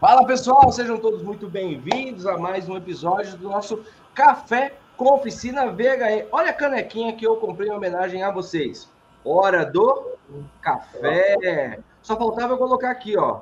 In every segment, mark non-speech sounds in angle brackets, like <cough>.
Fala pessoal, sejam todos muito bem-vindos a mais um episódio do nosso Café com Oficina VHE. Olha a canequinha que eu comprei em homenagem a vocês. Hora do café. Só faltava eu colocar aqui, ó.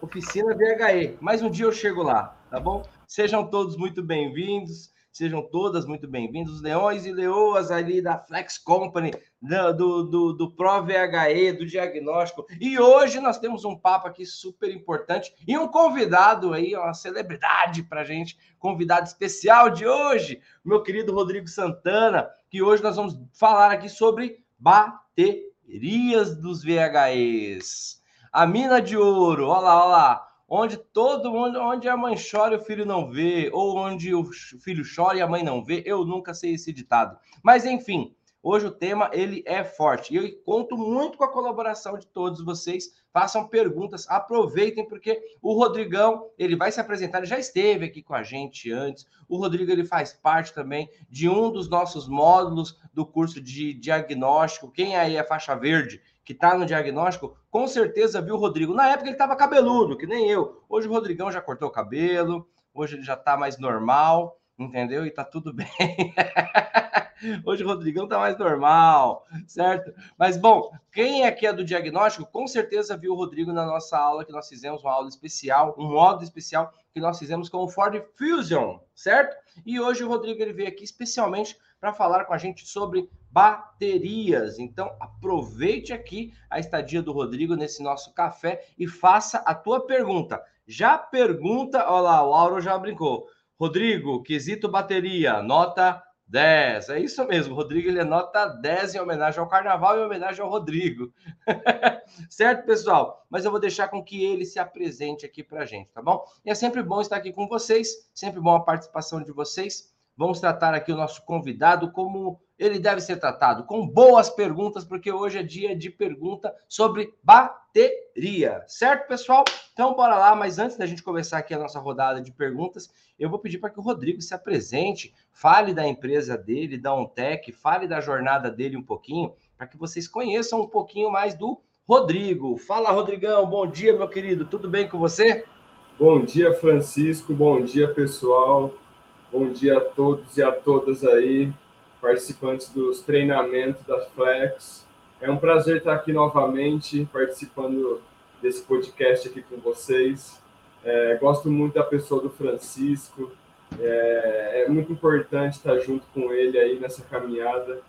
Oficina VHE. Mais um dia eu chego lá, tá bom? Sejam todos muito bem-vindos. Sejam todas muito bem-vindos, leões e leoas ali da Flex Company, do, do, do Pro VHE, do diagnóstico. E hoje nós temos um papo aqui super importante e um convidado aí, uma celebridade para gente, convidado especial de hoje, meu querido Rodrigo Santana, que hoje nós vamos falar aqui sobre baterias dos VHEs. A mina de ouro, olha lá, olha lá onde todo mundo, onde a mãe chora e o filho não vê, ou onde o filho chora e a mãe não vê, eu nunca sei esse ditado. Mas enfim, hoje o tema ele é forte e eu conto muito com a colaboração de todos vocês. Façam perguntas, aproveitem porque o Rodrigão ele vai se apresentar, ele já esteve aqui com a gente antes. O Rodrigo ele faz parte também de um dos nossos módulos do curso de diagnóstico. Quem aí é faixa verde? Que está no diagnóstico, com certeza viu o Rodrigo. Na época ele estava cabeludo, que nem eu. Hoje o Rodrigão já cortou o cabelo, hoje ele já está mais normal, entendeu? E está tudo <laughs> bem. Hoje o Rodrigão está mais normal, certo? Mas bom, quem aqui é do diagnóstico, com certeza viu o Rodrigo na nossa aula que nós fizemos, uma aula especial, um módulo especial que nós fizemos com o Ford Fusion, certo? E hoje o Rodrigo ele veio aqui especialmente para falar com a gente sobre baterias. Então, aproveite aqui a estadia do Rodrigo nesse nosso café e faça a tua pergunta. Já pergunta, olha lá, o Auro já brincou. Rodrigo, quesito bateria, nota 10. É isso mesmo, Rodrigo ele é nota 10 em homenagem ao carnaval e em homenagem ao Rodrigo. <laughs> certo, pessoal? Mas eu vou deixar com que ele se apresente aqui para a gente, tá bom? E é sempre bom estar aqui com vocês, sempre bom a participação de vocês. Vamos tratar aqui o nosso convidado como ele deve ser tratado, com boas perguntas, porque hoje é dia de pergunta sobre bateria. Certo, pessoal? Então, bora lá. Mas antes da gente começar aqui a nossa rodada de perguntas, eu vou pedir para que o Rodrigo se apresente, fale da empresa dele, da Ontec, fale da jornada dele um pouquinho, para que vocês conheçam um pouquinho mais do Rodrigo. Fala, Rodrigão. Bom dia, meu querido. Tudo bem com você? Bom dia, Francisco. Bom dia, pessoal. Bom dia a todos e a todas aí, participantes dos treinamentos da Flex. É um prazer estar aqui novamente, participando desse podcast aqui com vocês. É, gosto muito da pessoa do Francisco. É, é, muito importante estar junto com ele aí nessa caminhada.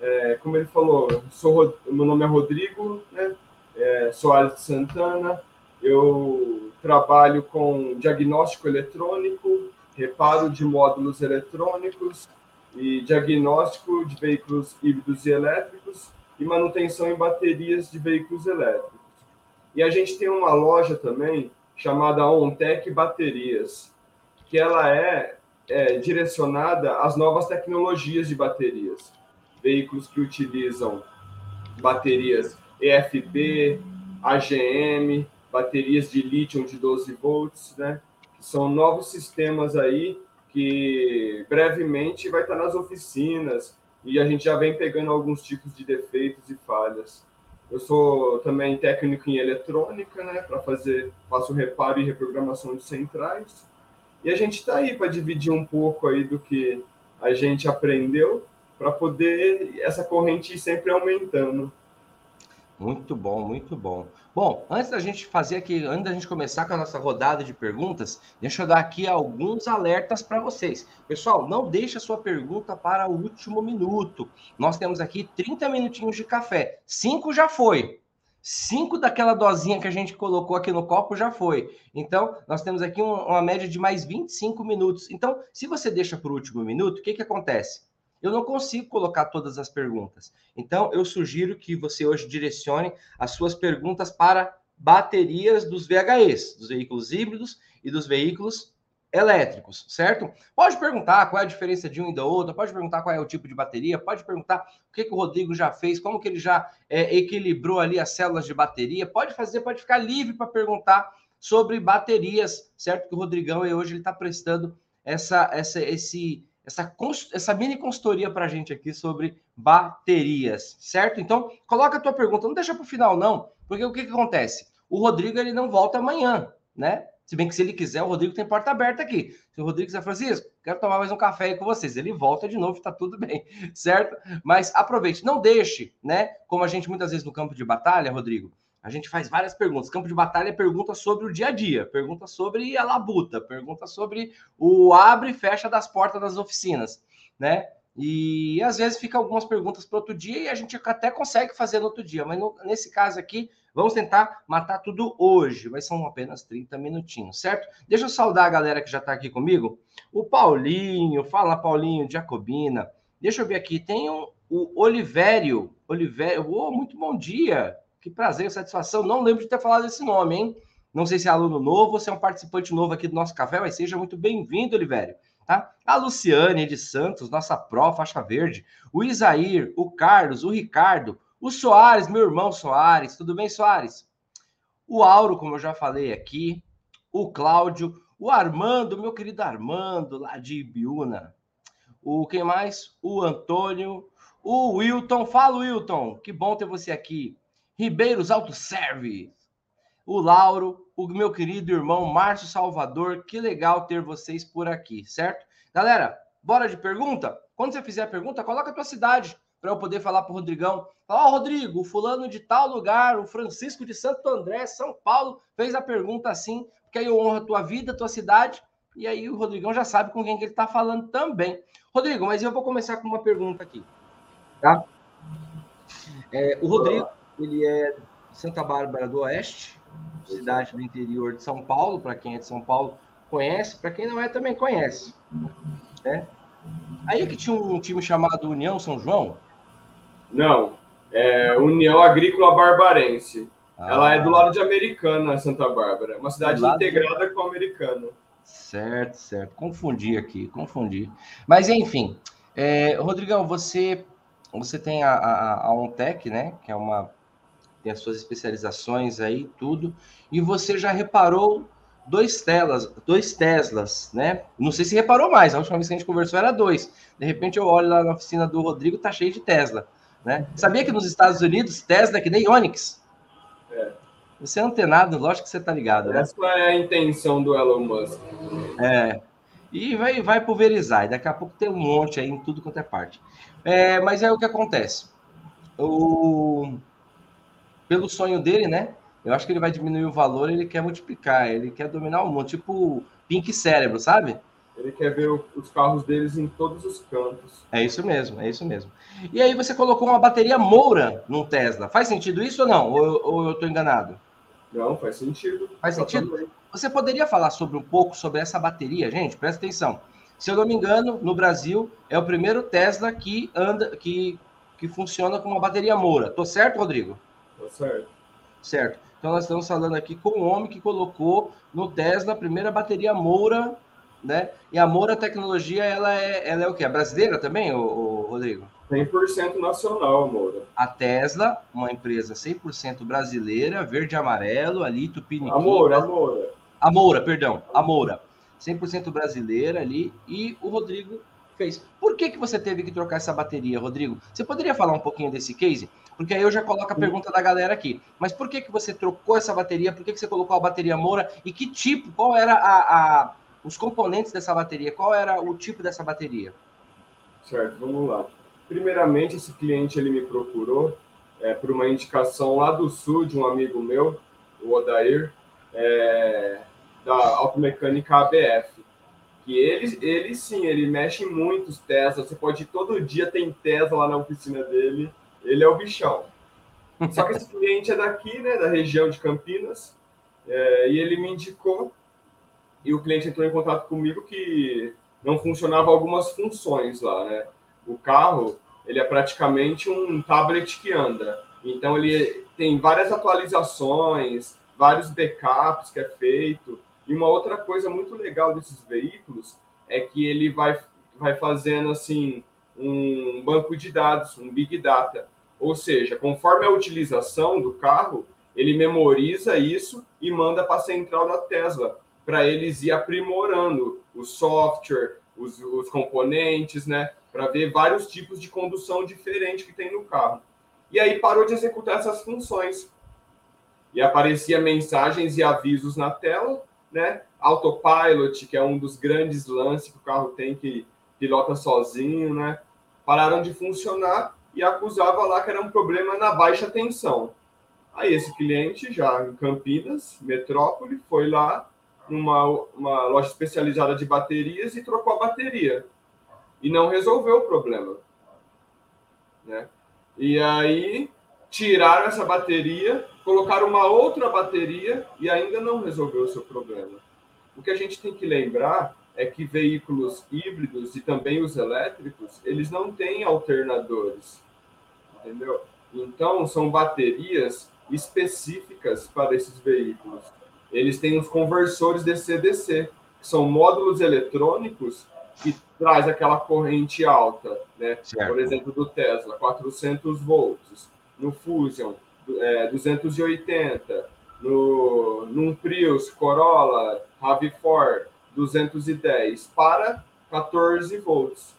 É, como ele falou, sou, meu nome é Rodrigo, né? É, Soares de Santana. Eu trabalho com diagnóstico eletrônico, reparo de módulos eletrônicos e diagnóstico de veículos híbridos e elétricos e manutenção em baterias de veículos elétricos. E a gente tem uma loja também chamada Ontec Baterias, que ela é, é direcionada às novas tecnologias de baterias. Veículos que utilizam baterias EFB, AGM, baterias de lítio de 12 volts, né? São novos sistemas aí que brevemente vai estar nas oficinas e a gente já vem pegando alguns tipos de defeitos e falhas. Eu sou também técnico em eletrônica, né, para fazer, faço reparo e reprogramação de centrais. E a gente está aí para dividir um pouco aí do que a gente aprendeu para poder essa corrente ir sempre aumentando. Muito bom, muito bom. Bom, antes da gente fazer aqui, antes da gente começar com a nossa rodada de perguntas, deixa eu dar aqui alguns alertas para vocês. Pessoal, não deixe a sua pergunta para o último minuto. Nós temos aqui 30 minutinhos de café. Cinco já foi. Cinco daquela dosinha que a gente colocou aqui no copo já foi. Então, nós temos aqui uma média de mais 25 minutos. Então, se você deixa para o último minuto, o que, que acontece? Eu não consigo colocar todas as perguntas. Então, eu sugiro que você hoje direcione as suas perguntas para baterias dos VHEs, dos veículos híbridos e dos veículos elétricos, certo? Pode perguntar qual é a diferença de um e da outra, pode perguntar qual é o tipo de bateria, pode perguntar o que, que o Rodrigo já fez, como que ele já é, equilibrou ali as células de bateria, pode fazer, pode ficar livre para perguntar sobre baterias, certo? Que o Rodrigão hoje ele está prestando essa, essa, esse, essa, essa mini consultoria para a gente aqui sobre baterias, certo? Então, coloca a tua pergunta, não deixa para o final não, porque o que, que acontece? O Rodrigo ele não volta amanhã, né? Se bem que se ele quiser, o Rodrigo tem porta aberta aqui. Se o Rodrigo quiser, Francisco, quero tomar mais um café aí com vocês. Ele volta de novo, tá tudo bem, <laughs> certo? Mas aproveite, não deixe, né? Como a gente muitas vezes no campo de batalha, Rodrigo, a gente faz várias perguntas. Campo de batalha pergunta sobre o dia a dia, pergunta sobre a labuta, pergunta sobre o abre e fecha das portas das oficinas, né? E às vezes fica algumas perguntas para outro dia e a gente até consegue fazer no outro dia, mas no, nesse caso aqui, vamos tentar matar tudo hoje, mas são apenas 30 minutinhos, certo? Deixa eu saudar a galera que já está aqui comigo. O Paulinho, fala Paulinho, Jacobina. Deixa eu ver aqui, tem um, o Olivério. Olivério, oh, muito bom dia. Que prazer, satisfação. Não lembro de ter falado esse nome, hein? Não sei se é aluno novo ou se é um participante novo aqui do nosso café, mas seja muito bem-vindo, Olivério. Tá? A Luciane de Santos, nossa pró, faixa verde. O Isair, o Carlos, o Ricardo, o Soares, meu irmão Soares. Tudo bem, Soares? O Auro, como eu já falei aqui. O Cláudio, o Armando, meu querido Armando, lá de Ibiúna. O quem mais? O Antônio, o Wilton. Fala, Wilton. Que bom ter você aqui. Ribeiros Auto Service, o Lauro, o meu querido irmão Márcio Salvador. Que legal ter vocês por aqui, certo? Galera, bora de pergunta? Quando você fizer a pergunta, coloca a tua cidade para eu poder falar para o Rodrigão. Ó, oh, Rodrigo, fulano de tal lugar, o Francisco de Santo André, São Paulo, fez a pergunta assim, porque aí eu honro a tua vida, a tua cidade, e aí o Rodrigão já sabe com quem que ele está falando também. Rodrigo, mas eu vou começar com uma pergunta aqui, tá? É, o Rodrigo, ele é de Santa Bárbara do Oeste, cidade do interior de São Paulo, para quem é de São Paulo conhece, para quem não é também conhece. Né? Aí é que tinha um time chamado União São João? Não, é União Agrícola Barbarense. Ah. Ela é do lado de Americana, Santa Bárbara. Uma cidade integrada de... com Americana. Certo, certo. Confundi aqui, confundi. Mas enfim, é, Rodrigão, você você tem a, a, a OnTech, né? Que é uma tem as suas especializações aí, tudo. E você já reparou dois telas, dois Teslas, né? Não sei se reparou mais, a última vez que a gente conversou era dois. De repente eu olho lá na oficina do Rodrigo, tá cheio de Tesla, né? Sabia que nos Estados Unidos Tesla é que nem Onix? É. Você é antenado, lógico que você tá ligado, né? Essa é a intenção do Elon Musk. É. E vai, vai pulverizar, e daqui a pouco tem um monte aí em tudo quanto é parte. É, mas é o que acontece. O pelo sonho dele, né? Eu acho que ele vai diminuir o valor, ele quer multiplicar, ele quer dominar o mundo, tipo Pink Cérebro, sabe? Ele quer ver os carros deles em todos os cantos. É isso mesmo, é isso mesmo. E aí você colocou uma bateria Moura num Tesla. Faz sentido isso ou não? Ou, ou eu estou enganado? Não, faz sentido. Faz sentido? Você poderia falar sobre um pouco sobre essa bateria, gente? Presta atenção. Se eu não me engano, no Brasil é o primeiro Tesla que anda, que, que funciona com uma bateria Moura. Tô certo, Rodrigo? Tá certo. Certo. Então nós estamos falando aqui com um homem que colocou no Tesla a primeira bateria Moura, né? E a Moura Tecnologia, ela é, ela é o quê? É brasileira também, o, Rodrigo? 100% nacional, Moura. A Tesla, uma empresa 100% brasileira, verde e amarelo, ali, Tupiniquim. A Moura, a Moura. A Moura, perdão, a Moura. 100% brasileira ali, e o Rodrigo fez. Por que, que você teve que trocar essa bateria, Rodrigo? Você poderia falar um pouquinho desse case? Porque aí eu já coloco a pergunta da galera aqui. Mas por que, que você trocou essa bateria? Por que, que você colocou a bateria Moura? E que tipo, qual era a, a, os componentes dessa bateria? Qual era o tipo dessa bateria? Certo, vamos lá. Primeiramente, esse cliente ele me procurou é, por uma indicação lá do sul de um amigo meu, o Odair, é, da Automecânica ABF. Que ele, ele sim, ele mexe em muitos Tesla. Você pode ir todo dia, tem Tesla lá na oficina dele ele é o bichão. Só que esse cliente é daqui, né, da região de Campinas, é, e ele me indicou, e o cliente entrou em contato comigo que não funcionava algumas funções lá, né? O carro, ele é praticamente um tablet que anda. Então, ele tem várias atualizações, vários backups que é feito. E uma outra coisa muito legal desses veículos é que ele vai, vai fazendo, assim, um banco de dados, um big data. Ou seja, conforme a utilização do carro, ele memoriza isso e manda para a central da Tesla, para eles ir aprimorando o software, os, os componentes, né? Para ver vários tipos de condução diferente que tem no carro. E aí parou de executar essas funções. E aparecia mensagens e avisos na tela, né? Autopilot, que é um dos grandes lances que o carro tem que pilota sozinho, né? Pararam de funcionar e acusava lá que era um problema na baixa tensão. Aí esse cliente, já em Campinas, metrópole, foi lá numa uma loja especializada de baterias e trocou a bateria. E não resolveu o problema. Né? E aí tiraram essa bateria, colocaram uma outra bateria e ainda não resolveu o seu problema. O que a gente tem que lembrar é que veículos híbridos e também os elétricos, eles não têm alternadores, entendeu? Então, são baterias específicas para esses veículos. Eles têm os conversores DC-DC, que são módulos eletrônicos que traz aquela corrente alta, né? Certo. Por exemplo, do Tesla, 400 volts, no Fusion, é, 280, no num Prius, Corolla, RAV4, 210 para 14 volts.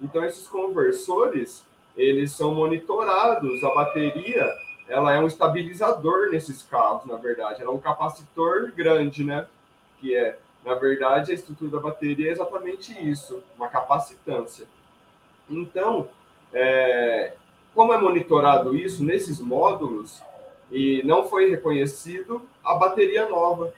Então esses conversores, eles são monitorados, a bateria, ela é um estabilizador nesses carros, na verdade, ela é um capacitor grande, né? Que é na verdade, a estrutura da bateria é exatamente isso, uma capacitância. Então, é, como é monitorado isso nesses módulos e não foi reconhecido a bateria nova.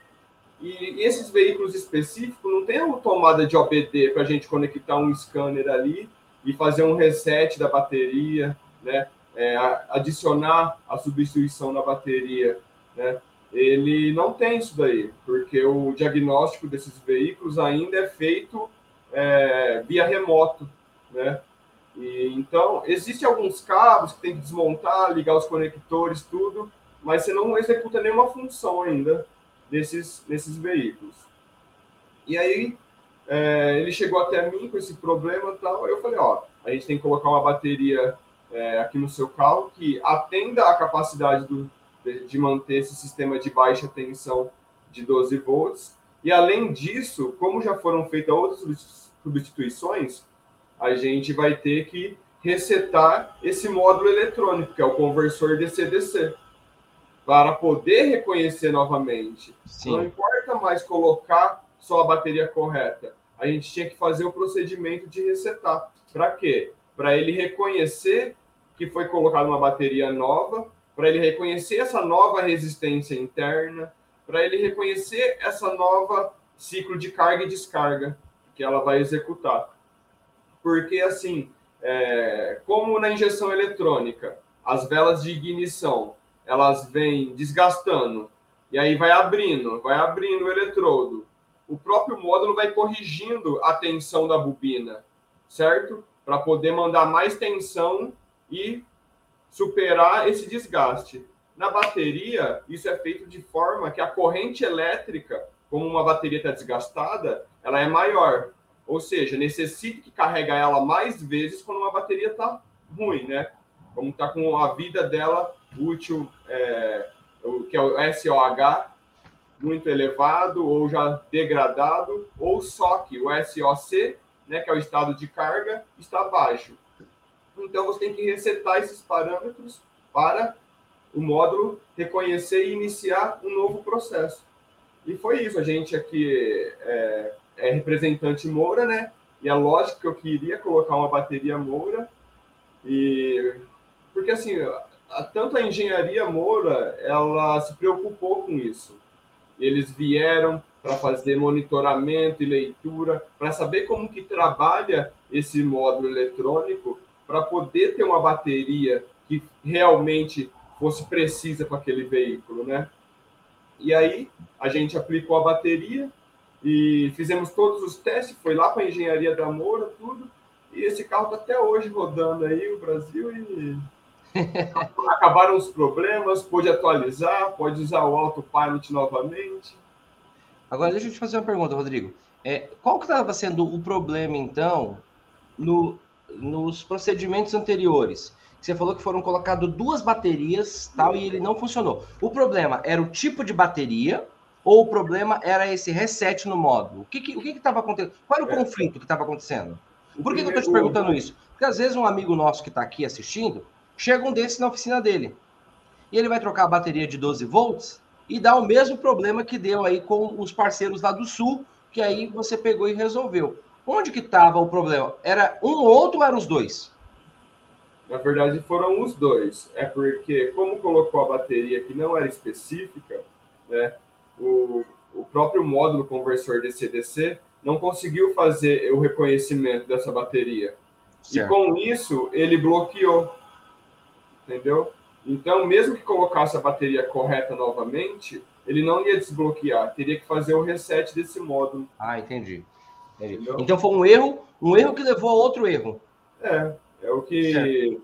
E, e esses veículos específicos não tem uma tomada de OBD para a gente conectar um scanner ali e fazer um reset da bateria, né? É, adicionar a substituição da bateria, né? ele não tem isso daí, porque o diagnóstico desses veículos ainda é feito é, via remoto, né? E, então, existem alguns cabos que tem que desmontar, ligar os conectores, tudo, mas você não executa nenhuma função ainda nesses, nesses veículos. E aí, é, ele chegou até mim com esse problema e tal, eu falei, ó, a gente tem que colocar uma bateria é, aqui no seu carro que atenda a capacidade do, de manter esse sistema de baixa tensão de 12 volts. E além disso, como já foram feitas outras substituições, a gente vai ter que resetar esse módulo eletrônico, que é o conversor DC-DC, para poder reconhecer novamente. Sim. Não importa mais colocar só a bateria correta, a gente tinha que fazer o procedimento de resetar. Para quê? Para ele reconhecer que foi colocada uma bateria nova para ele reconhecer essa nova resistência interna, para ele reconhecer essa nova ciclo de carga e descarga que ela vai executar. Porque, assim, é, como na injeção eletrônica, as velas de ignição, elas vêm desgastando, e aí vai abrindo, vai abrindo o eletrodo. O próprio módulo vai corrigindo a tensão da bobina, certo? Para poder mandar mais tensão e superar esse desgaste. Na bateria, isso é feito de forma que a corrente elétrica, como uma bateria está desgastada, ela é maior. Ou seja, necessita que carregar ela mais vezes quando uma bateria está ruim, né? Como está com a vida dela útil, é, que é o SOH, muito elevado ou já degradado, ou que o SOC, né, que é o estado de carga, está baixo. Então você tem que resetar esses parâmetros para o módulo reconhecer e iniciar um novo processo. E foi isso. A gente aqui é, é representante Moura, né? E é lógico que eu queria colocar uma bateria Moura. E porque assim, a, tanto a engenharia Moura, ela se preocupou com isso. Eles vieram para fazer monitoramento e leitura, para saber como que trabalha esse módulo eletrônico para poder ter uma bateria que realmente fosse precisa para aquele veículo, né? E aí a gente aplicou a bateria e fizemos todos os testes, foi lá para a engenharia da Moura, tudo, e esse carro está até hoje rodando aí o Brasil e acabaram os problemas, pode atualizar, pode usar o autopilot novamente. Agora deixa eu te fazer uma pergunta, Rodrigo. É, qual que estava sendo o problema então no nos procedimentos anteriores, você falou que foram colocadas duas baterias tal e ele não funcionou. O problema era o tipo de bateria ou o problema era esse reset no módulo? O que estava acontecendo? Qual era o é. conflito que estava acontecendo? Por que, que eu estou te perguntando isso? Porque às vezes um amigo nosso que está aqui assistindo chega um desses na oficina dele e ele vai trocar a bateria de 12 volts e dá o mesmo problema que deu aí com os parceiros lá do Sul, que aí você pegou e resolveu. Onde que estava o problema? Era um ou outro ou eram os dois? Na verdade, foram os dois. É porque, como colocou a bateria que não era específica, né, o, o próprio módulo conversor DC-DC não conseguiu fazer o reconhecimento dessa bateria. Certo. E com isso, ele bloqueou. Entendeu? Então, mesmo que colocasse a bateria correta novamente, ele não ia desbloquear, teria que fazer o reset desse módulo. Ah, entendi. entendi. Então foi um erro, um erro que levou a outro erro. É, é o que certo.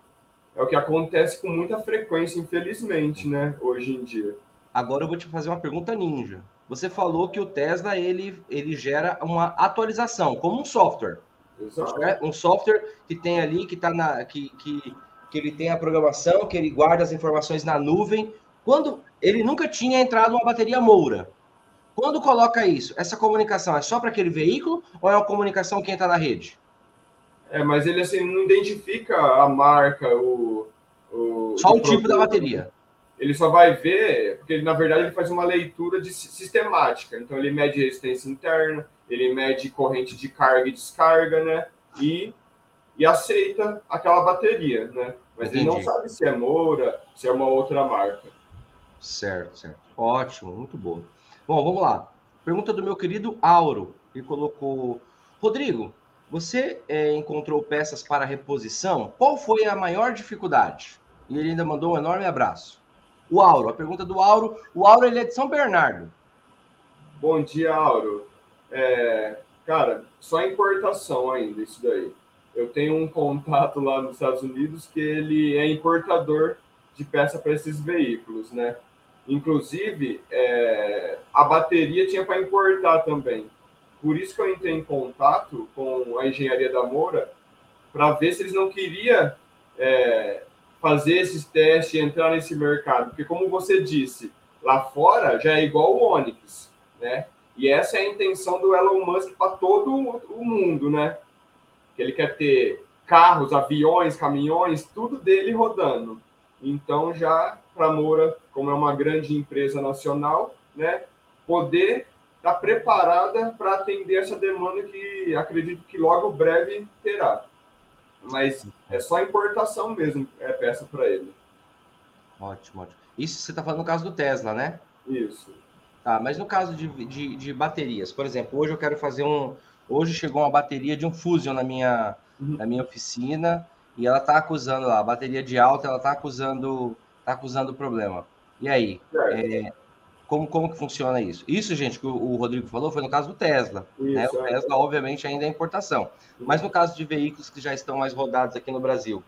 é o que acontece com muita frequência, infelizmente, né, hoje em dia. Agora eu vou te fazer uma pergunta ninja. Você falou que o Tesla ele, ele gera uma atualização, como um software. Exato. Né? Um software que tem ali, que está na. Que, que, que ele tem a programação, que ele guarda as informações na nuvem. Quando ele nunca tinha entrado uma bateria Moura. Quando coloca isso, essa comunicação é só para aquele veículo ou é uma comunicação que entra na rede? É, mas ele assim não identifica a marca, o, o só o, tipo da bateria ele só vai ver, porque ele, na verdade ele faz uma leitura de, sistemática. Então ele mede resistência interna, ele mede corrente de carga e descarga, né? E, e aceita aquela bateria, né? Mas Entendi. ele não sabe se é Moura, se é uma outra marca. Certo, certo. Ótimo, muito bom. Bom, vamos lá. Pergunta do meu querido Auro, que colocou: Rodrigo, você é, encontrou peças para reposição? Qual foi a maior dificuldade? E ele ainda mandou um enorme abraço. O Auro, a pergunta do Auro. O Auro ele é de São Bernardo. Bom dia, Auro. É, cara, só importação ainda, isso daí. Eu tenho um contato lá nos Estados Unidos que ele é importador de peça para esses veículos, né? Inclusive, é, a bateria tinha para importar também. Por isso que eu entrei em contato com a engenharia da Moura para ver se eles não queriam é, fazer esses testes e entrar nesse mercado. Porque, como você disse, lá fora já é igual o Onix, né? E essa é a intenção do Elon Musk para todo o mundo, né? Que ele quer ter carros, aviões, caminhões, tudo dele rodando. Então, já para Moura, como é uma grande empresa nacional, né, poder estar tá preparada para atender essa demanda que acredito que logo breve terá. Mas é só importação mesmo, é peça para ele. Ótimo, ótimo. Isso você está falando no caso do Tesla, né? Isso. Tá, mas no caso de, de, de, baterias, por exemplo, hoje eu quero fazer um. Hoje chegou uma bateria de um Fusion na minha, uhum. na minha oficina e ela está acusando lá, a bateria de alta, ela está acusando, tá acusando problema. E aí? É, como, como que funciona isso? Isso, gente, que o, o Rodrigo falou, foi no caso do Tesla. Isso, né? O é. Tesla, obviamente, ainda é importação. Mas no caso de veículos que já estão mais rodados aqui no Brasil.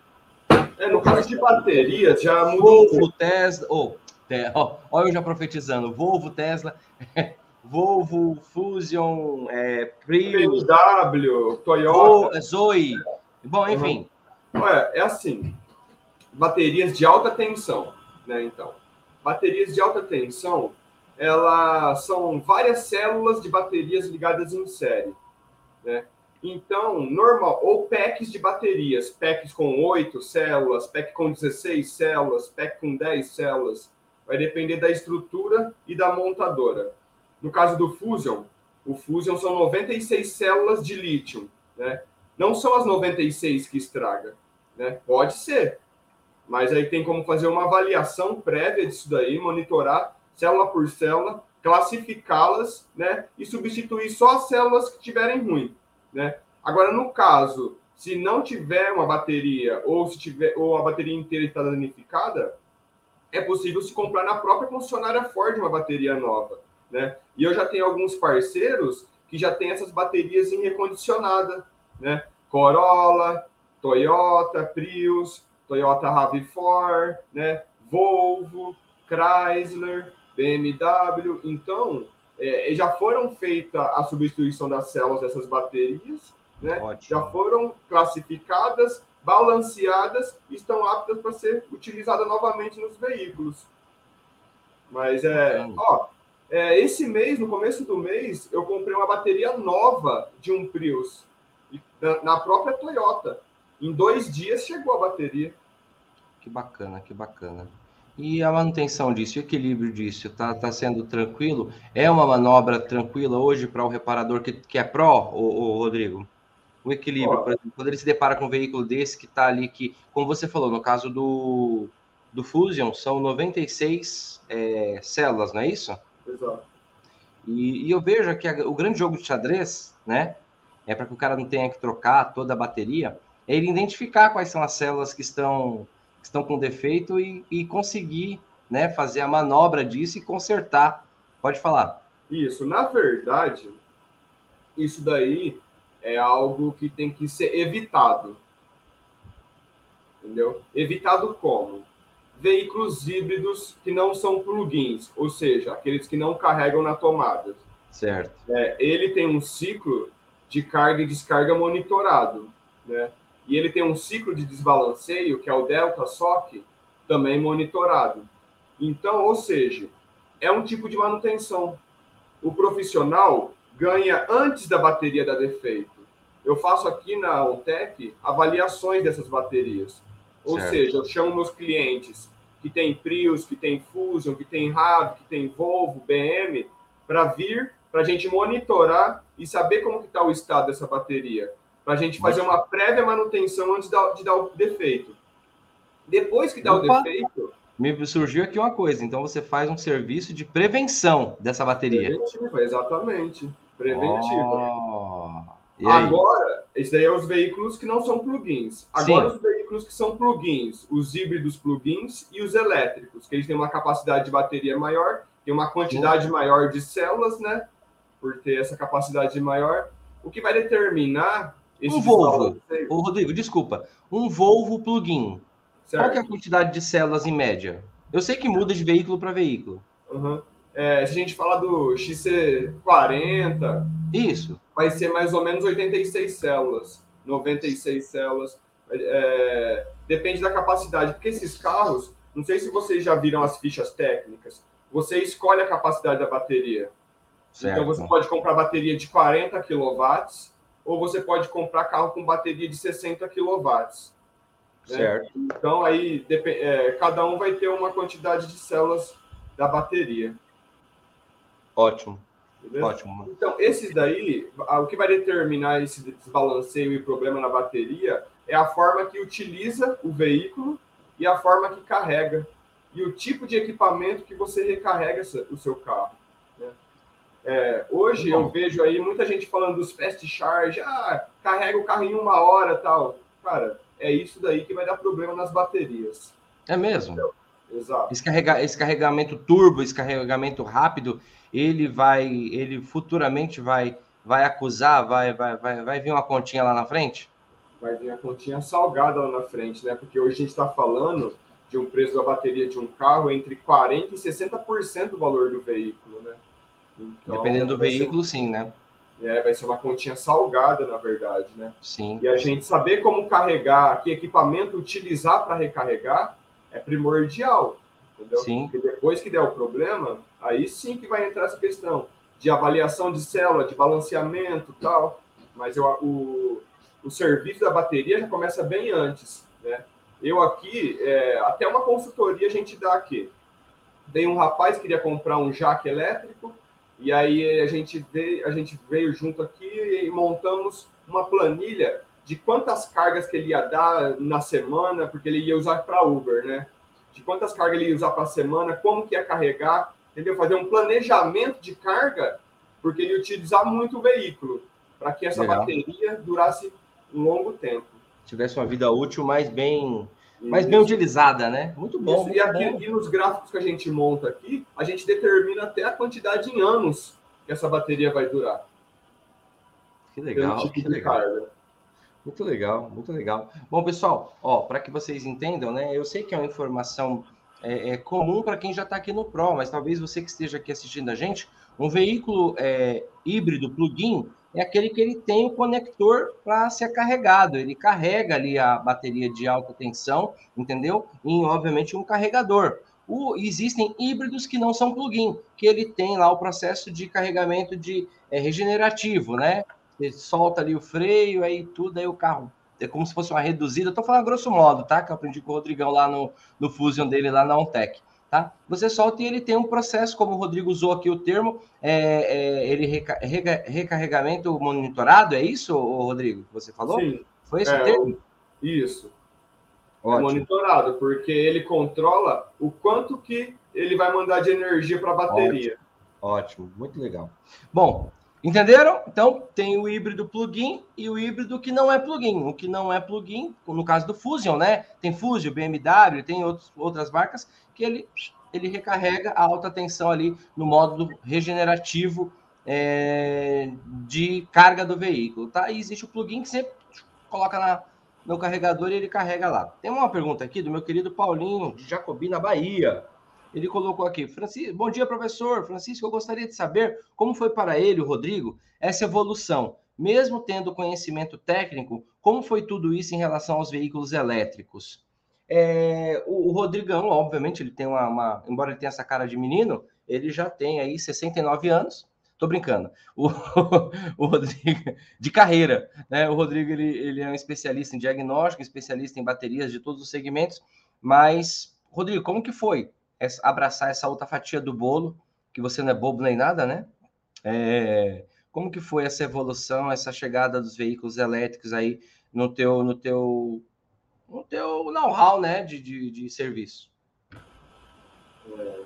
É, no caso de baterias, já mudou. Volvo, Tesla. Oh, te, oh, olha eu já profetizando. Volvo, Tesla. <laughs> Volvo, Fusion, é, Prius, BMW, Toyota. Zoe. Bom, enfim. Uhum. Ué, é assim. Baterias de alta tensão, né? Então, baterias de alta tensão elas são várias células de baterias ligadas em série. Né? Então, normal, ou packs de baterias, packs com 8 células, pack com 16 células, pack com 10 células, vai depender da estrutura e da montadora. No caso do Fusion, o Fusion são 96 células de lítio, né? Não são as 96 que estraga, né? Pode ser, mas aí tem como fazer uma avaliação prévia disso daí, monitorar célula por célula, classificá-las, né, e substituir só as células que tiverem ruim, né? Agora, no caso, se não tiver uma bateria ou se tiver ou a bateria inteira está danificada, é possível se comprar na própria concessionária Ford uma bateria nova, né? E eu já tenho alguns parceiros que já têm essas baterias em recondicionada, né? Corolla, Toyota, Prius, Toyota RAV4, né? Volvo, Chrysler, BMW. Então, é, já foram feita a substituição das células dessas baterias, né? já foram classificadas, balanceadas e estão aptas para ser utilizadas novamente nos veículos. Mas é, ó, é, esse mês, no começo do mês, eu comprei uma bateria nova de um Prius na própria Toyota. Em dois dias chegou a bateria. Que bacana, que bacana. E a manutenção disso, o equilíbrio disso, está tá sendo tranquilo? É uma manobra tranquila hoje para o reparador que, que é pró, o, Rodrigo? O equilíbrio, por exemplo, quando ele se depara com um veículo desse que está ali, que, como você falou, no caso do, do Fusion, são 96 é, células, não é isso? Exato. E, e eu vejo que a, o grande jogo de xadrez, né, é para que o cara não tenha que trocar toda a bateria, é ele identificar quais são as células que estão que estão com defeito e, e conseguir né, fazer a manobra disso e consertar. Pode falar. Isso, na verdade, isso daí é algo que tem que ser evitado. Entendeu? Evitado como? Veículos híbridos que não são plugins, ou seja, aqueles que não carregam na tomada. Certo. É, ele tem um ciclo de carga e descarga monitorado, né? E ele tem um ciclo de desbalanceio, que é o delta SOC, também monitorado. Então, ou seja, é um tipo de manutenção. O profissional ganha antes da bateria dar defeito. Eu faço aqui na ONTEC avaliações dessas baterias. Ou certo. seja, eu chamo meus clientes que tem Prius, que tem Fusion, que tem RAV, que tem Volvo, BM, para vir, para a gente monitorar e saber como está o estado dessa bateria para a gente fazer uma prévia manutenção antes de dar o defeito. Depois que dá Opa. o defeito. Me surgiu aqui uma coisa, então você faz um serviço de prevenção dessa bateria. Preventivo, exatamente. Preventivo. Oh. Agora, esses daí é os veículos que não são plugins. Agora, Sim. os veículos que são plugins, os híbridos plugins e os elétricos, que eles têm uma capacidade de bateria maior, tem uma quantidade Sim. maior de células, né? Por ter essa capacidade maior. O que vai determinar um Volvo. Ô, Rodrigo, desculpa. Um Volvo plug-in. Qual é a quantidade de células em média? Eu sei que muda de veículo para veículo. Uhum. É, se a gente falar do XC40, isso vai ser mais ou menos 86 células, 96 células. É, depende da capacidade, porque esses carros, não sei se vocês já viram as fichas técnicas, você escolhe a capacidade da bateria. Certo. Então você pode comprar bateria de 40 kW ou você pode comprar carro com bateria de 60 kW. Né? Certo. Então, aí, é, cada um vai ter uma quantidade de células da bateria. Ótimo. Beleza? Ótimo. Então, esses daí, o que vai determinar esse desbalanceio e problema na bateria é a forma que utiliza o veículo e a forma que carrega. E o tipo de equipamento que você recarrega o seu carro. É, hoje eu vejo aí muita gente falando dos fast charge, ah, carrega o carro em uma hora tal. Cara, é isso daí que vai dar problema nas baterias. É mesmo? Então, exato. Esse, carrega, esse carregamento turbo, esse carregamento rápido, ele vai, ele futuramente vai, vai acusar, vai, vai, vai, vai vir uma continha lá na frente? Vai vir a continha salgada lá na frente, né? Porque hoje a gente está falando de um preço da bateria de um carro entre 40% e 60% do valor do veículo, né? Então, Dependendo do veículo, ser, sim, né? É, vai ser uma continha salgada, na verdade, né? Sim. E a gente saber como carregar, que equipamento utilizar para recarregar é primordial, entendeu? Sim. Porque depois que der o problema, aí sim que vai entrar essa questão de avaliação de célula, de balanceamento tal. Mas eu, o, o serviço da bateria já começa bem antes, né? Eu aqui, é, até uma consultoria a gente dá aqui. Tem um rapaz que queria comprar um jaque elétrico, e aí a gente veio, a gente veio junto aqui e montamos uma planilha de quantas cargas que ele ia dar na semana, porque ele ia usar para Uber, né? De quantas cargas ele ia usar para a semana, como que ia carregar, entendeu? Fazer um planejamento de carga, porque ele ia utilizar muito o veículo, para que essa Legal. bateria durasse um longo tempo. Tivesse uma vida útil mais bem mas bem utilizada, né? Muito bom. Isso, muito e aqui bom. nos gráficos que a gente monta aqui, a gente determina até a quantidade em anos que essa bateria vai durar. Que legal, tipo que legal. Carga. Muito legal, muito legal. Bom, pessoal, ó, para que vocês entendam, né? Eu sei que é uma informação é, é comum para quem já está aqui no Pro, mas talvez você que esteja aqui assistindo a gente, um veículo é, híbrido plug-in é aquele que ele tem o conector para ser carregado. Ele carrega ali a bateria de alta tensão, entendeu? Em, obviamente, um carregador. O, existem híbridos que não são plug-in, que ele tem lá o processo de carregamento de é, regenerativo, né? Você solta ali o freio, aí tudo, aí o carro é como se fosse uma reduzida. Estou falando grosso modo, tá? Que eu aprendi com o Rodrigão lá no, no Fusion dele, lá na OnTech. Tá? Você solta e ele tem um processo, como o Rodrigo usou aqui o termo, é, é, ele reca, reca, recarregamento monitorado, é isso, Rodrigo, que você falou? Sim. Foi esse é, o termo? Isso. Ótimo. Monitorado, porque ele controla o quanto que ele vai mandar de energia para a bateria. Ótimo. Ótimo, muito legal. Bom, Entenderam? Então, tem o híbrido plugin e o híbrido que não é plugin. O que não é plugin, no caso do Fusion, né? Tem Fusion, BMW, tem outros, outras marcas que ele, ele recarrega a alta tensão ali no módulo regenerativo é, de carga do veículo, tá? E existe o plugin que você coloca na, no carregador e ele carrega lá. Tem uma pergunta aqui do meu querido Paulinho, de Jacobina, Bahia. Ele colocou aqui, Francisco, bom dia, professor. Francisco, eu gostaria de saber como foi para ele, o Rodrigo, essa evolução. Mesmo tendo conhecimento técnico, como foi tudo isso em relação aos veículos elétricos? É, o, o, Rodrigão, obviamente, ele tem uma, uma, Embora ele tenha essa cara de menino, ele já tem aí 69 anos. Tô brincando. O, <laughs> o Rodrigo, de carreira, né? O Rodrigo, ele, ele é um especialista em diagnóstico, especialista em baterias de todos os segmentos. Mas, Rodrigo, como que foi abraçar essa outra fatia do bolo, que você não é bobo nem nada, né? É, como que foi essa evolução, essa chegada dos veículos elétricos aí no teu, no teu, no teu know-how, né, de, de, de serviço? É,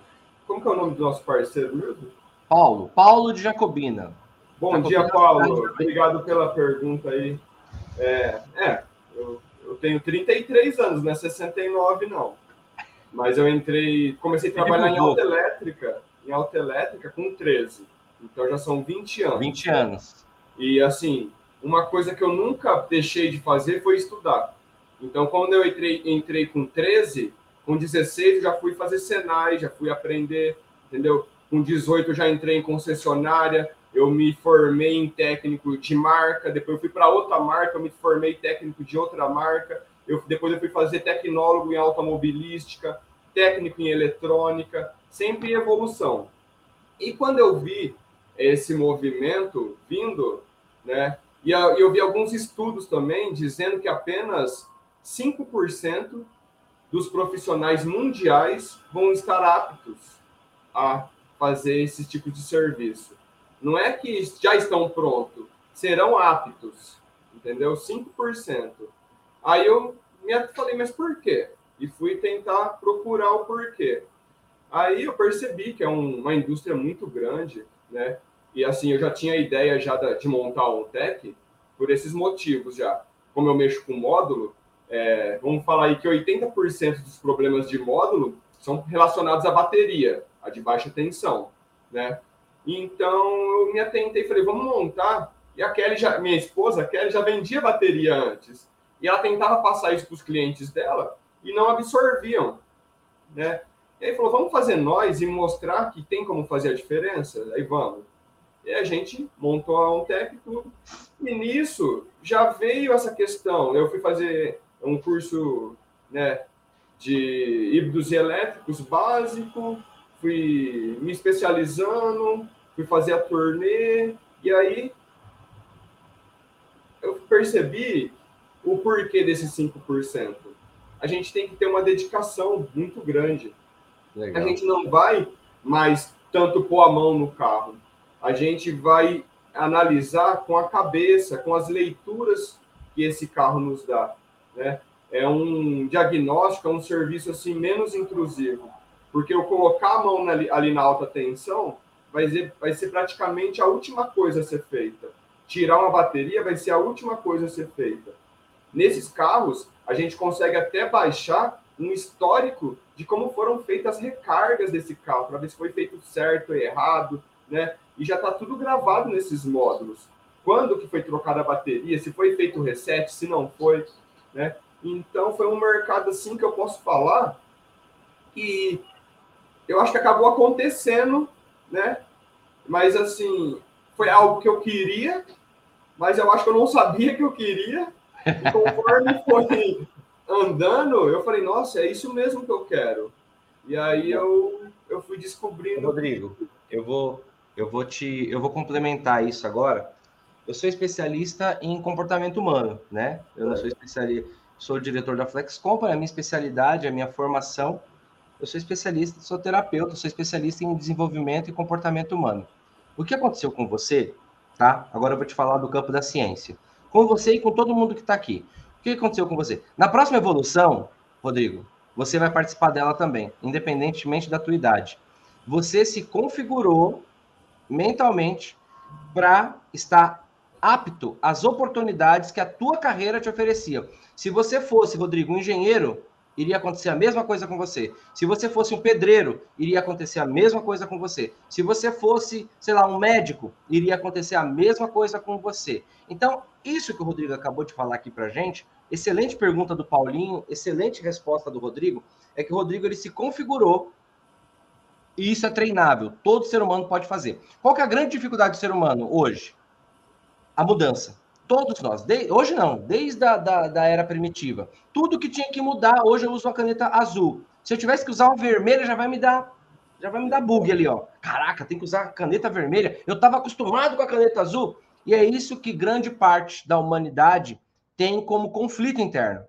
como que é o nome do nosso parceiro mesmo? Paulo, Paulo de Jacobina. Bom Jacobina dia, Paulo. Obrigado pela pergunta aí. É, é eu, eu tenho 33 anos, não é 69 não. Mas eu entrei, comecei a trabalhar em alta elétrica, em alta elétrica com 13. Então já são 20 anos. 20 anos. E assim, uma coisa que eu nunca deixei de fazer foi estudar. Então, quando eu entrei, entrei com 13, com 16 eu já fui fazer Senai, já fui aprender, entendeu? Com 18 eu já entrei em concessionária, eu me formei em técnico de marca, depois eu fui para outra marca, eu me formei técnico de outra marca. Eu, depois eu fui fazer tecnólogo em automobilística, técnico em eletrônica, sempre em evolução. E quando eu vi esse movimento vindo, né, e eu vi alguns estudos também dizendo que apenas 5% dos profissionais mundiais vão estar aptos a fazer esse tipo de serviço. Não é que já estão prontos, serão aptos, entendeu? 5%. Aí eu me falei, mas por quê? E fui tentar procurar o porquê. Aí eu percebi que é um, uma indústria muito grande, né? E assim, eu já tinha a ideia já de montar um tech por esses motivos já. Como eu mexo com módulo, é, vamos falar aí que 80% dos problemas de módulo são relacionados à bateria, a de baixa tensão, né? Então eu me atentei e falei, vamos montar. E a Kelly, já, minha esposa, a Kelly já vendia bateria antes. E ela tentava passar isso para os clientes dela e não absorviam, né? E aí falou, vamos fazer nós e mostrar que tem como fazer a diferença? Aí vamos. E a gente montou a OnTech tudo. E nisso já veio essa questão. Eu fui fazer um curso né, de híbridos e elétricos básico, fui me especializando, fui fazer a turnê, e aí eu percebi o porquê desses 5%. A gente tem que ter uma dedicação muito grande. Legal. A gente não vai mais tanto pôr a mão no carro. A gente vai analisar com a cabeça, com as leituras que esse carro nos dá. Né? É um diagnóstico, é um serviço assim menos intrusivo. Porque eu colocar a mão ali na alta tensão vai ser, vai ser praticamente a última coisa a ser feita. Tirar uma bateria vai ser a última coisa a ser feita. Nesses carros, a gente consegue até baixar um histórico de como foram feitas as recargas desse carro, para ver se foi feito certo ou errado, né? E já está tudo gravado nesses módulos. Quando que foi trocada a bateria, se foi feito o reset, se não foi, né? Então foi um mercado assim que eu posso falar que eu acho que acabou acontecendo, né? Mas assim, foi algo que eu queria, mas eu acho que eu não sabia que eu queria, e conforme foi andando, eu falei, nossa, é isso mesmo que eu quero. E aí eu, eu fui descobrindo. Rodrigo, eu vou, eu vou te. Eu vou complementar isso agora. eu sou especialista em comportamento humano, né? Eu não sou especialista, sou diretor da Flex Company, a minha especialidade, a minha formação, eu sou especialista, sou terapeuta, sou especialista em desenvolvimento e comportamento humano. O que aconteceu com você, tá? Agora eu vou te falar do campo da ciência. Com você e com todo mundo que está aqui. O que aconteceu com você? Na próxima evolução, Rodrigo, você vai participar dela também, independentemente da tua idade. Você se configurou mentalmente para estar apto às oportunidades que a tua carreira te oferecia. Se você fosse, Rodrigo, um engenheiro, iria acontecer a mesma coisa com você. Se você fosse um pedreiro, iria acontecer a mesma coisa com você. Se você fosse, sei lá, um médico, iria acontecer a mesma coisa com você. Então, isso que o Rodrigo acabou de falar aqui pra gente, excelente pergunta do Paulinho, excelente resposta do Rodrigo, é que o Rodrigo ele se configurou e isso é treinável. Todo ser humano pode fazer. Qual que é a grande dificuldade do ser humano hoje? A mudança. Todos nós. De... Hoje não, desde a da, da era primitiva. Tudo que tinha que mudar, hoje eu uso uma caneta azul. Se eu tivesse que usar uma vermelha, já vai me dar. Já vai me dar bug ali, ó. Caraca, tem que usar a caneta vermelha. Eu estava acostumado com a caneta azul. E é isso que grande parte da humanidade tem como conflito interno,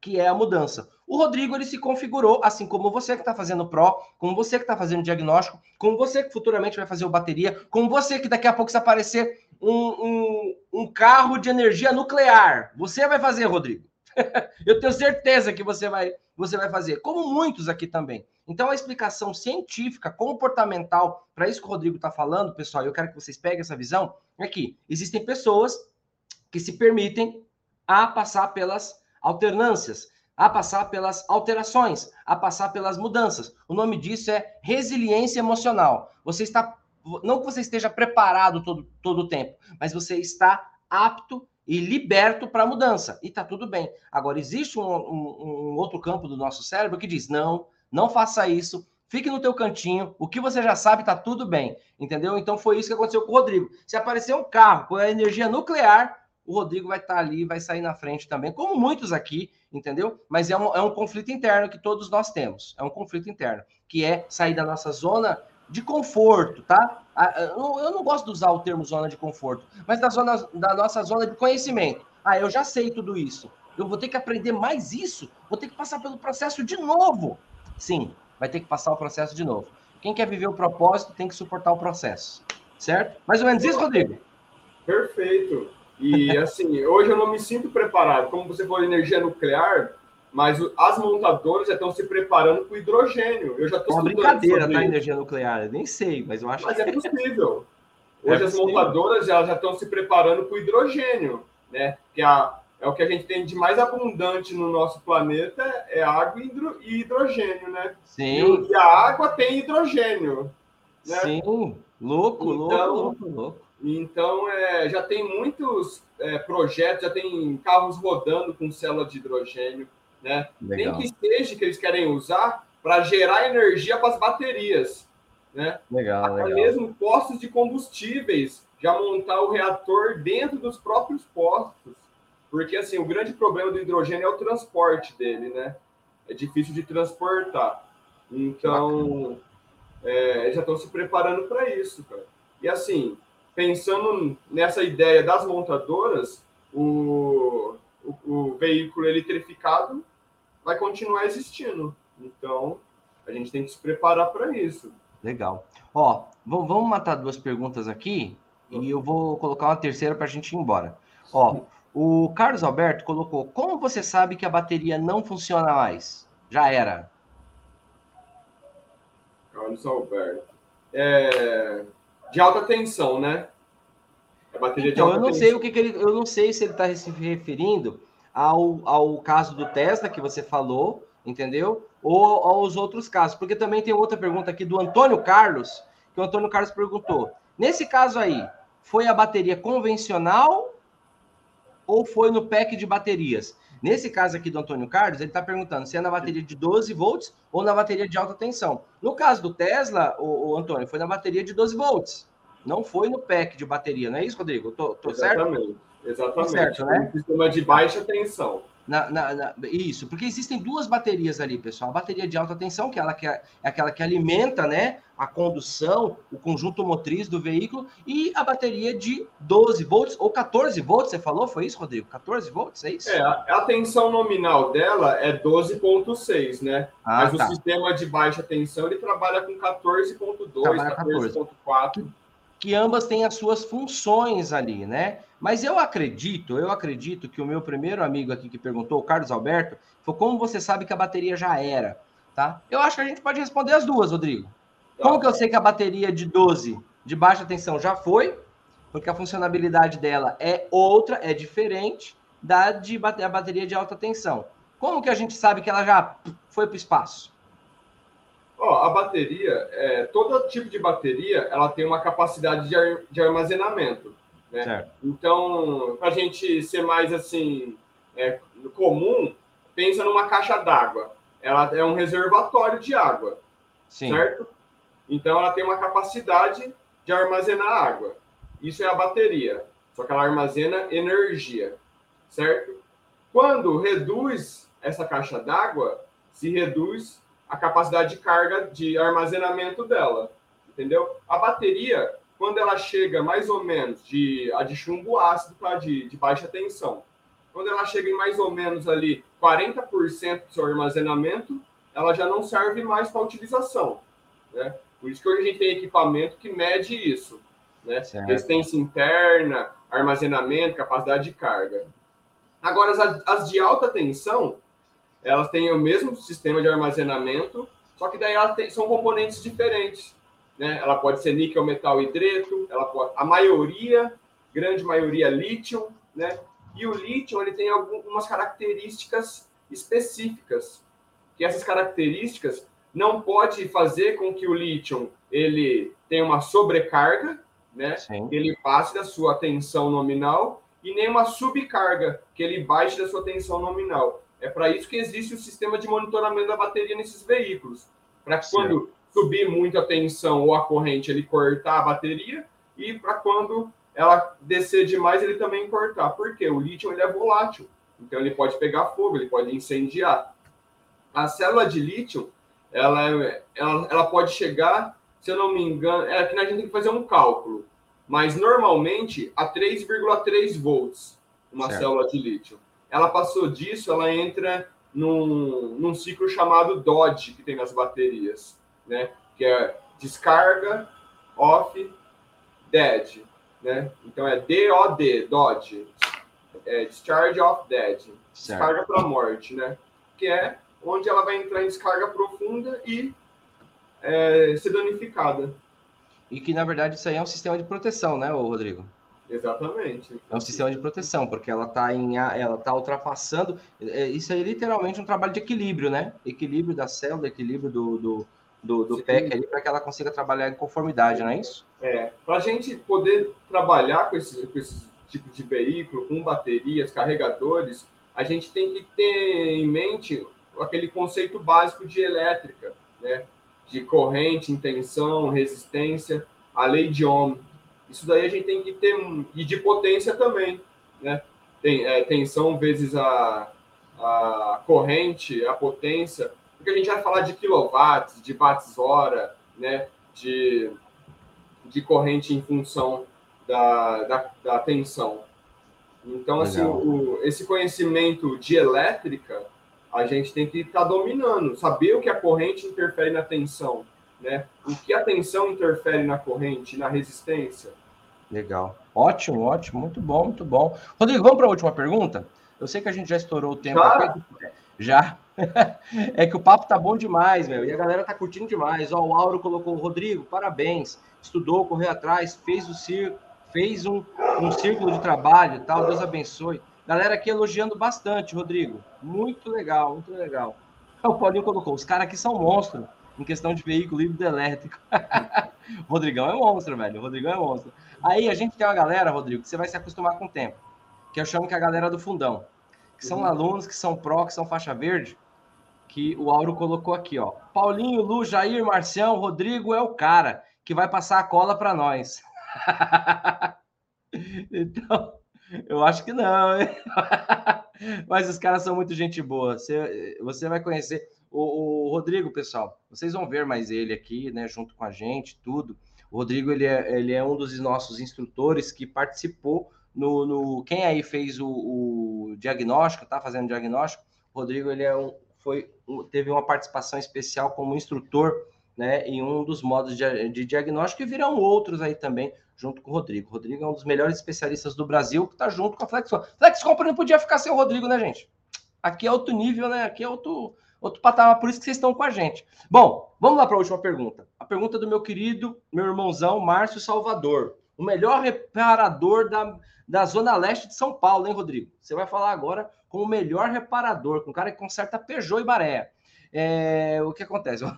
que é a mudança. O Rodrigo ele se configurou, assim como você que está fazendo pró, como você que está fazendo diagnóstico, como você que futuramente vai fazer o bateria, como você que daqui a pouco se aparecer um, um, um carro de energia nuclear. Você vai fazer, Rodrigo. <laughs> Eu tenho certeza que você vai, você vai fazer, como muitos aqui também. Então, a explicação científica, comportamental, para isso que o Rodrigo está falando, pessoal, eu quero que vocês peguem essa visão, é que existem pessoas que se permitem a passar pelas alternâncias a passar pelas alterações, a passar pelas mudanças. O nome disso é resiliência emocional. Você está, não que você esteja preparado todo, todo o tempo, mas você está apto e liberto para a mudança. E está tudo bem. Agora, existe um, um, um outro campo do nosso cérebro que diz: não, não faça isso, fique no teu cantinho, o que você já sabe está tudo bem, entendeu? Então foi isso que aconteceu com o Rodrigo. Se aparecer um carro com a energia nuclear, o Rodrigo vai estar tá ali, vai sair na frente também, como muitos aqui, entendeu? Mas é um, é um conflito interno que todos nós temos. É um conflito interno, que é sair da nossa zona de conforto, tá? Eu não gosto de usar o termo zona de conforto, mas da, zona, da nossa zona de conhecimento. Ah, eu já sei tudo isso. Eu vou ter que aprender mais isso? Vou ter que passar pelo processo de novo. Sim, vai ter que passar o processo de novo. Quem quer viver o propósito tem que suportar o processo. Certo? Mais ou menos isso, Rodrigo? Perfeito. E <laughs> assim, hoje eu não me sinto preparado. Como você falou, energia nuclear, mas as montadoras já estão se preparando para o hidrogênio. Eu já estou é Uma brincadeira, tá? Energia nuclear, eu nem sei, mas eu acho mas que. Mas é possível. <laughs> Hoje é as montadoras já, já estão se preparando para o hidrogênio, né? Que é, é o que a gente tem de mais abundante no nosso planeta, é água e hidrogênio, né? Sim. E, a água tem hidrogênio. Né? Sim, louco, então, louco, louco, louco. Então, é, já tem muitos é, projetos, já tem carros rodando com célula de hidrogênio, né? Legal. Nem que seja que eles querem usar para gerar energia para as baterias, né? Legal, Até legal. mesmo postos de combustíveis, já montar o reator dentro dos próprios postos. Porque, assim, o grande problema do hidrogênio é o transporte dele, né? É difícil de transportar. Então, é, já estão se preparando para isso, cara. E, assim, pensando nessa ideia das montadoras, o, o, o, veículo eletrificado vai continuar existindo. Então, a gente tem que se preparar para isso. Legal. Ó, vamos matar duas perguntas aqui e eu vou colocar uma terceira para a gente ir embora. Ó, o Carlos Alberto colocou: como você sabe que a bateria não funciona mais? Já era. Carlos Alberto. É, de alta tensão, né? A bateria então, de alta eu não tensão. sei o que, que, ele, eu não sei se ele está se referindo ao, ao caso do Tesla que você falou, entendeu? Ou aos outros casos, porque também tem outra pergunta aqui do Antônio Carlos, que o Antônio Carlos perguntou: nesse caso aí, foi a bateria convencional ou foi no pack de baterias? Nesse caso aqui do Antônio Carlos, ele está perguntando se é na bateria de 12 volts ou na bateria de alta tensão. No caso do Tesla, o, o Antônio, foi na bateria de 12 volts. Não foi no pack de bateria, não é isso, Rodrigo? Tô, tô Exatamente. certo? Exatamente. Certo, né? Um sistema de baixa tensão. Na, na, na, isso, porque existem duas baterias ali, pessoal. A bateria de alta tensão, que, ela, que é, é aquela que alimenta né, a condução, o conjunto motriz do veículo, e a bateria de 12 volts ou 14 volts, você falou? Foi isso, Rodrigo? 14 volts, é isso? É, a, tensão nominal dela é 12,6, né? Ah, Mas tá. o sistema de baixa tensão ele trabalha com 14,2, 14,4 que ambas têm as suas funções ali, né? Mas eu acredito, eu acredito que o meu primeiro amigo aqui que perguntou, o Carlos Alberto, foi como você sabe que a bateria já era, tá? Eu acho que a gente pode responder as duas, Rodrigo. Como que eu sei que a bateria de 12 de baixa tensão já foi? Porque a funcionalidade dela é outra, é diferente da de bateria de alta tensão. Como que a gente sabe que ela já foi para o espaço? Ó, a bateria, é, todo tipo de bateria, ela tem uma capacidade de, ar, de armazenamento. Né? Certo. Então, para a gente ser mais assim é, comum, pensa numa caixa d'água. Ela é um reservatório de água, Sim. certo? Então, ela tem uma capacidade de armazenar água. Isso é a bateria. Só que ela armazena energia, certo? Quando reduz essa caixa d'água, se reduz a capacidade de carga de armazenamento dela, entendeu? A bateria, quando ela chega mais ou menos de a de chumbo ácido, tá? De, de baixa tensão, quando ela chega em mais ou menos ali 40% do seu armazenamento, ela já não serve mais para utilização, né? Por isso que hoje a gente tem equipamento que mede isso, né? Certo. Resistência interna, armazenamento, capacidade de carga. Agora, as, as de alta tensão, elas têm o mesmo sistema de armazenamento, só que daí elas têm, são componentes diferentes. Né? Ela pode ser níquel, metal, hidreto, ela pode, a maioria, grande maioria, lítio, né? E o lítio ele tem algumas características específicas, que essas características não pode fazer com que o lítio ele tenha uma sobrecarga, né? Sim. Que ele passe da sua tensão nominal e nem uma subcarga, que ele baixe da sua tensão nominal. É para isso que existe o sistema de monitoramento da bateria nesses veículos. Para quando subir muito a tensão ou a corrente, ele cortar a bateria e para quando ela descer demais, ele também cortar. Por quê? O lítio ele é volátil. Então ele pode pegar fogo, ele pode incendiar. A célula de lítio, ela, é, ela, ela pode chegar, se eu não me engano, é que a gente tem que fazer um cálculo, mas normalmente a 3,3 volts uma certo. célula de lítio ela passou disso, ela entra num, num ciclo chamado Dodge, que tem nas baterias, né? Que é descarga, off, dead, né? Então é DOD, Dodge, é discharge off dead, descarga para morte, né? Que é onde ela vai entrar em descarga profunda e é, ser danificada. E que, na verdade, isso aí é um sistema de proteção, né, Rodrigo? Exatamente. É um sistema de proteção, porque ela está em ela tá ultrapassando. É, isso aí é literalmente um trabalho de equilíbrio, né? Equilíbrio da célula, equilíbrio do, do, do, do PEC ali, para que ela consiga trabalhar em conformidade, não é isso? É. Para a gente poder trabalhar com esse, com esse tipo de veículo, com baterias, carregadores, a gente tem que ter em mente aquele conceito básico de elétrica, né? De corrente, intenção, resistência, a lei de Ohm isso daí a gente tem que ter um. E de potência também, né? Tem, é, tensão vezes a, a corrente, a potência, porque a gente vai falar de quilowatts, de watts-hora, né? De, de corrente em função da, da, da tensão. Então, assim, o, esse conhecimento de elétrica, a gente tem que estar tá dominando, saber o que a corrente interfere na tensão, né? O que a tensão interfere na corrente, na resistência. Legal. Ótimo, ótimo. Muito bom, muito bom. Rodrigo, vamos para a última pergunta? Eu sei que a gente já estourou o tempo. Já? já. <laughs> é que o papo tá bom demais, meu. E a galera tá curtindo demais. Ó, o Auro colocou, Rodrigo, parabéns. Estudou, correu atrás, fez o circo, fez um, um círculo de trabalho tal. Deus abençoe. Galera aqui elogiando bastante, Rodrigo. Muito legal, muito legal. <laughs> O Paulinho colocou, os caras aqui são monstros em questão de veículo híbrido elétrico. <laughs> Rodrigão é monstro, velho. O Rodrigão é monstro. Aí a gente tem uma galera, Rodrigo, que você vai se acostumar com o tempo. Que eu chamo que é a galera do fundão. Que são uhum. alunos, que são pró, que são faixa verde. Que o Auro colocou aqui, ó. Paulinho, Lu, Jair, Marcião, Rodrigo é o cara que vai passar a cola para nós. <laughs> então, eu acho que não. <laughs> Mas os caras são muito gente boa. Você, você vai conhecer o, o, Rodrigo, pessoal. Vocês vão ver mais ele aqui, né? Junto com a gente, tudo. O Rodrigo ele é, ele é um dos nossos instrutores que participou no, no quem aí fez o, o diagnóstico, tá fazendo diagnóstico. O Rodrigo ele é um, foi teve uma participação especial como instrutor, né? Em um dos modos de, de diagnóstico e virão outros aí também junto com o Rodrigo. O Rodrigo é um dos melhores especialistas do Brasil que está junto com a Flex Flex Company não podia ficar sem o Rodrigo, né, gente? Aqui é outro nível, né? Aqui é outro, outro patamar, por isso que vocês estão com a gente. Bom, vamos lá para a última pergunta. A pergunta do meu querido, meu irmãozão, Márcio Salvador. O melhor reparador da, da Zona Leste de São Paulo, hein, Rodrigo? Você vai falar agora com o melhor reparador, com o cara que conserta Peugeot e Maré. É, o que acontece? <laughs>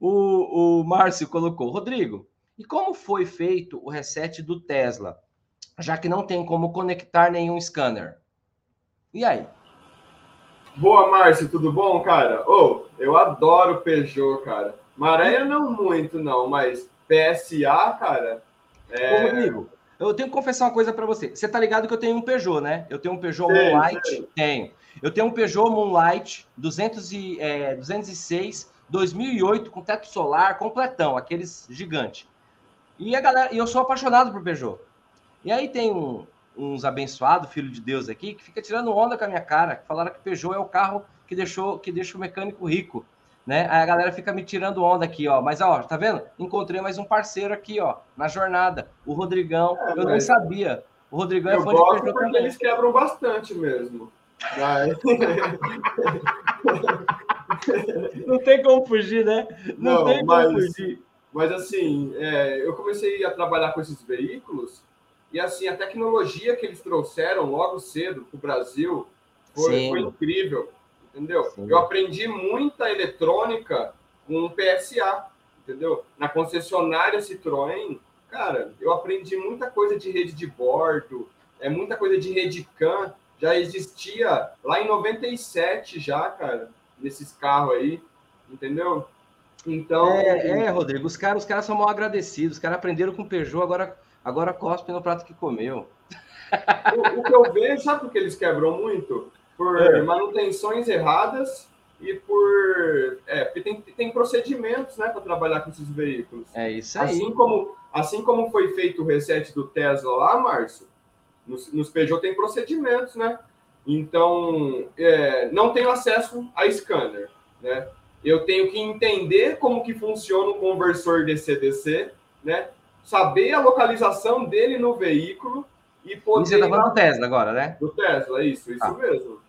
o, o Márcio colocou, Rodrigo, e como foi feito o reset do Tesla, já que não tem como conectar nenhum scanner? E aí? Boa, Márcio, tudo bom, cara? Ô, oh, eu adoro Peugeot, cara. Maré não muito, não, mas PSA, cara. É... Ô, Rodrigo, eu tenho que confessar uma coisa para você. Você tá ligado que eu tenho um Peugeot, né? Eu tenho um Peugeot Moonlight. Tenho. Eu tenho um Peugeot Moonlight 200 e, é, 206 2008 com teto solar completão, aqueles gigante. E a galera, e eu sou apaixonado por Peugeot. E aí tem um, uns abençoados, filho de Deus aqui, que fica tirando onda com a minha cara, que falaram que Peugeot é o carro que deixou que deixa o mecânico rico, né? Aí a galera fica me tirando onda aqui, ó. Mas ó, tá vendo? Encontrei mais um parceiro aqui, ó, na jornada, o Rodrigão. É, eu nem sabia. O Rodrigão é fã de Peugeot porque também. eles quebram bastante mesmo. Mas... <laughs> Não tem como fugir, né? Não, Não tem como mas... fugir. Mas assim, é, eu comecei a trabalhar com esses veículos e assim a tecnologia que eles trouxeram logo cedo para o Brasil foi, foi, incrível, entendeu? Sim. Eu aprendi muita eletrônica com o PSA, entendeu? Na concessionária Citroën, cara, eu aprendi muita coisa de rede de bordo, é muita coisa de rede CAN, já existia lá em 97 já, cara, nesses carros aí, entendeu? Então. É, é, Rodrigo, os caras, os caras são mal agradecidos. Os caras aprenderam com Peugeot, agora, agora cospe no prato que comeu. O, o que eu vejo, sabe por que eles quebram muito? Por é. manutenções erradas e por. É, porque tem, tem procedimentos né, para trabalhar com esses veículos. É isso aí. Assim como, assim como foi feito o reset do Tesla lá, Márcio, nos, nos Peugeot tem procedimentos, né? Então, é, não tenho acesso a scanner, né? eu tenho que entender como que funciona o conversor DC-DC, né? Saber a localização dele no veículo e poder... você está falando do Tesla agora, né? Do Tesla, isso, isso ah. mesmo.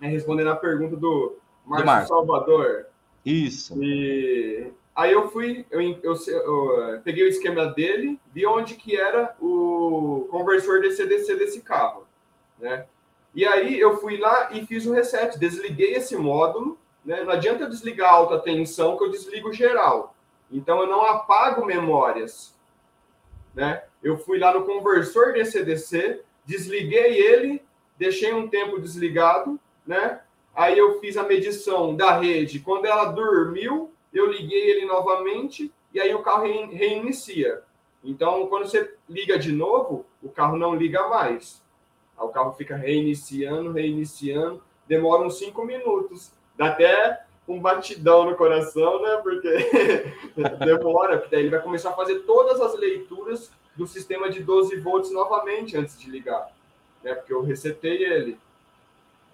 É, respondendo a pergunta do Márcio Salvador. Isso. E aí eu fui, eu, eu, eu, eu, peguei o esquema dele, vi onde que era o conversor DC-DC desse carro, né? E aí eu fui lá e fiz o reset, desliguei esse módulo, né? Não adianta eu desligar a alta tensão que eu desligo geral. Então eu não apago memórias. Né? Eu fui lá no conversor DC-DC, desliguei ele, deixei um tempo desligado, né? Aí eu fiz a medição da rede. Quando ela dormiu, eu liguei ele novamente e aí o carro reinicia. Então, quando você liga de novo, o carro não liga mais. O carro fica reiniciando, reiniciando, demora uns cinco minutos dá até um batidão no coração, né? Porque <laughs> demora, porque daí ele vai começar a fazer todas as leituras do sistema de 12 volts novamente antes de ligar, né? Porque eu resetei ele.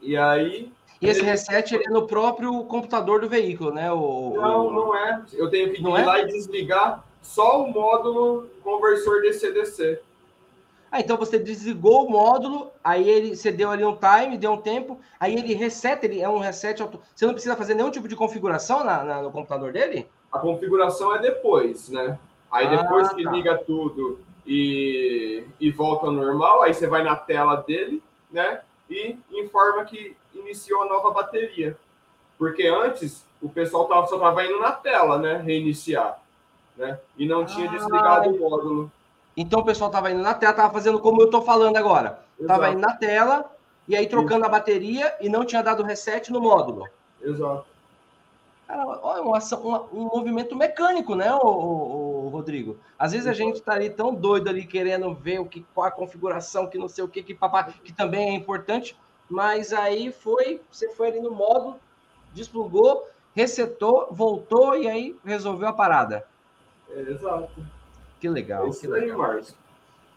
E aí. E esse ele... reset é no próprio computador do veículo, né? O, não, não é. Eu tenho que ir é? lá e desligar só o módulo conversor DC-DC. Ah, então você desligou o módulo, aí ele você deu ali um time, deu um tempo, aí ele reseta, ele é um reset auto... Você não precisa fazer nenhum tipo de configuração na, na, no computador dele? A configuração é depois, né? Aí ah, depois que tá. liga tudo e, e volta ao normal, aí você vai na tela dele, né? E informa que iniciou a nova bateria. Porque antes o pessoal tava, só estava indo na tela, né? Reiniciar. Né? E não tinha ah, desligado o módulo. Então o pessoal estava indo na tela, estava fazendo como eu estou falando agora. Estava indo na tela e aí trocando a bateria e não tinha dado reset no módulo. Exato. Cara, olha, uma, uma, um movimento mecânico, né, o, o, Rodrigo? Às vezes a gente está ali tão doido ali querendo ver o que, qual a configuração, que não sei o que, que papá, que também é importante, mas aí foi, você foi ali no modo, desplugou, resetou, voltou e aí resolveu a parada. Exato. Que legal. É isso que legal. aí, Márcio.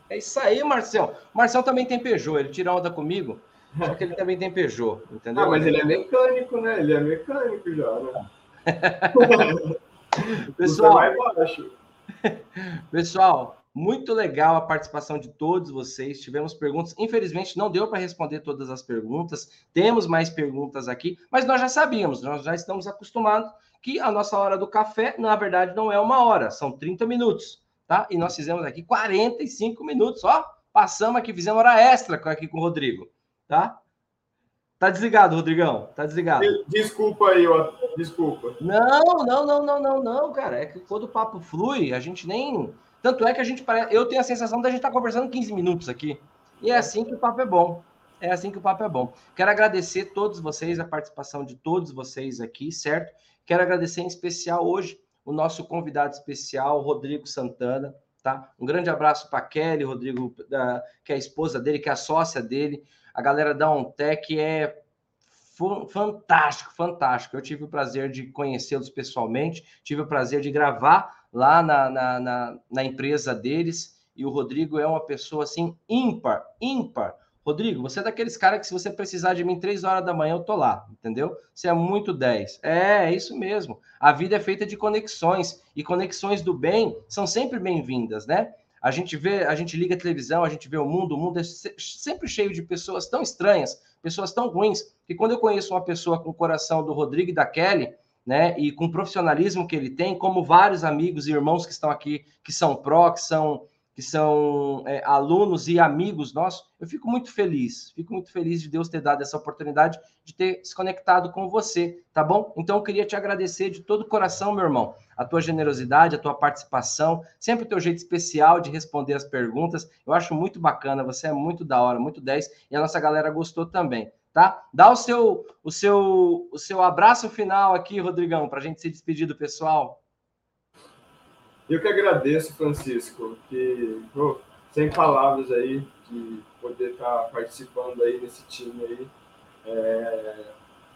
É isso aí, Marcel. O Marcel também tem Peugeot, ele tira onda comigo, só que ele também tem Peugeot, entendeu? Ah, mas ele é mecânico, né? Ele é mecânico já, né? <laughs> Pessoal, pessoal, muito legal a participação de todos vocês. Tivemos perguntas. Infelizmente, não deu para responder todas as perguntas. Temos mais perguntas aqui, mas nós já sabíamos, nós já estamos acostumados que a nossa hora do café, na verdade, não é uma hora, são 30 minutos, tá? E nós fizemos aqui 45 minutos, ó. Passamos aqui, fizemos hora extra aqui com o Rodrigo, tá? Tá desligado, Rodrigão. Tá desligado. Desculpa aí, ó. Desculpa. Não, não, não, não, não, não, cara. É que quando o papo flui, a gente nem. Tanto é que a gente parece. Eu tenho a sensação da gente estar tá conversando 15 minutos aqui. E é assim que o papo é bom. É assim que o papo é bom. Quero agradecer todos vocês, a participação de todos vocês aqui, certo? Quero agradecer em especial hoje o nosso convidado especial, Rodrigo Santana, tá? Um grande abraço para Kelly, Rodrigo, que é a esposa dele, que é a sócia dele a galera da OnTech é fantástico, fantástico. Eu tive o prazer de conhecê-los pessoalmente, tive o prazer de gravar lá na, na, na, na, empresa deles, e o Rodrigo é uma pessoa assim ímpar, ímpar. Rodrigo, você é daqueles caras que se você precisar de mim três horas da manhã, eu tô lá, entendeu? Você é muito 10. É, é isso mesmo. A vida é feita de conexões, e conexões do bem são sempre bem-vindas, né? A gente vê, a gente liga a televisão, a gente vê o mundo, o mundo é sempre cheio de pessoas tão estranhas, pessoas tão ruins, que quando eu conheço uma pessoa com o coração do Rodrigo e da Kelly, né, e com o profissionalismo que ele tem, como vários amigos e irmãos que estão aqui, que são pró, que são que são é, alunos e amigos nossos, eu fico muito feliz, fico muito feliz de Deus ter dado essa oportunidade de ter se conectado com você, tá bom? Então eu queria te agradecer de todo o coração, meu irmão, a tua generosidade, a tua participação, sempre o teu jeito especial de responder as perguntas. Eu acho muito bacana, você é muito da hora, muito 10 e a nossa galera gostou também, tá? Dá o seu o seu o seu abraço final aqui, Rodrigão, para a gente se despedir do pessoal. Eu que agradeço, Francisco, que sem palavras aí de poder estar participando aí nesse time aí. É,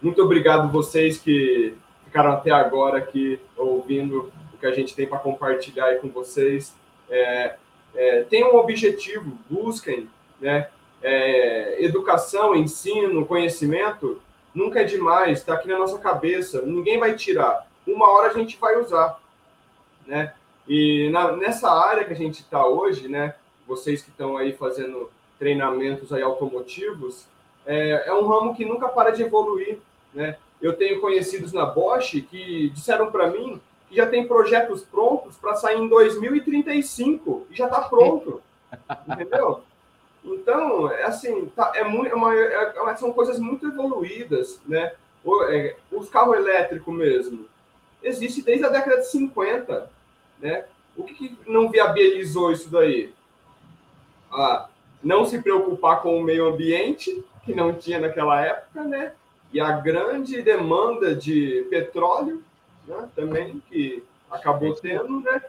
muito obrigado vocês que ficaram até agora aqui ouvindo o que a gente tem para compartilhar aí com vocês. É, é, tenham um objetivo, busquem, né? É, educação, ensino, conhecimento, nunca é demais, está aqui na nossa cabeça, ninguém vai tirar. Uma hora a gente vai usar, né? E na, nessa área que a gente está hoje, né, vocês que estão aí fazendo treinamentos aí automotivos, é, é um ramo que nunca para de evoluir, né? Eu tenho conhecidos na Bosch que disseram para mim que já tem projetos prontos para sair em 2035 e já está pronto, <laughs> entendeu? Então, é assim, tá, é muito, é uma, é, são coisas muito evoluídas, né? O, é, os carros elétricos mesmo, existe desde a década de 50, né? O que, que não viabilizou isso daí? Ah, não se preocupar com o meio ambiente, que não tinha naquela época, né? E a grande demanda de petróleo, né? também, que acabou tendo, né?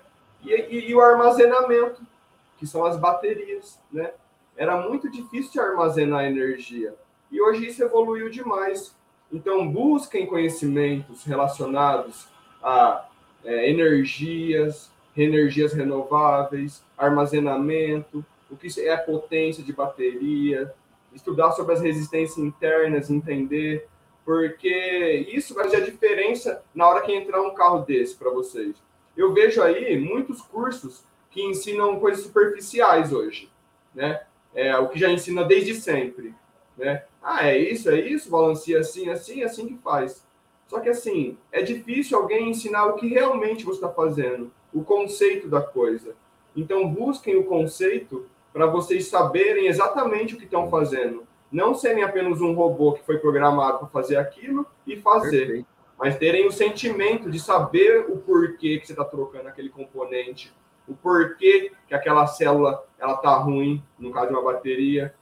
E, e, e, o armazenamento, que são as baterias, né? Era muito difícil de armazenar energia. E hoje isso evoluiu demais. Então, busquem conhecimentos relacionados a é, energias, energias renováveis, armazenamento, o que é a potência de bateria, estudar sobre as resistências internas, entender, porque isso vai fazer a diferença na hora que entrar um carro desse para vocês. Eu vejo aí muitos cursos que ensinam coisas superficiais hoje, né? É o que já ensina desde sempre, né? Ah, é isso, é isso, balancia assim, assim, assim que faz. Só que assim, é difícil alguém ensinar o que realmente você está fazendo, o conceito da coisa. Então busquem o conceito para vocês saberem exatamente o que estão fazendo. Não serem apenas um robô que foi programado para fazer aquilo e fazer, Perfeito. mas terem o sentimento de saber o porquê que você está trocando aquele componente, o porquê que aquela célula ela está ruim, no caso de uma bateria.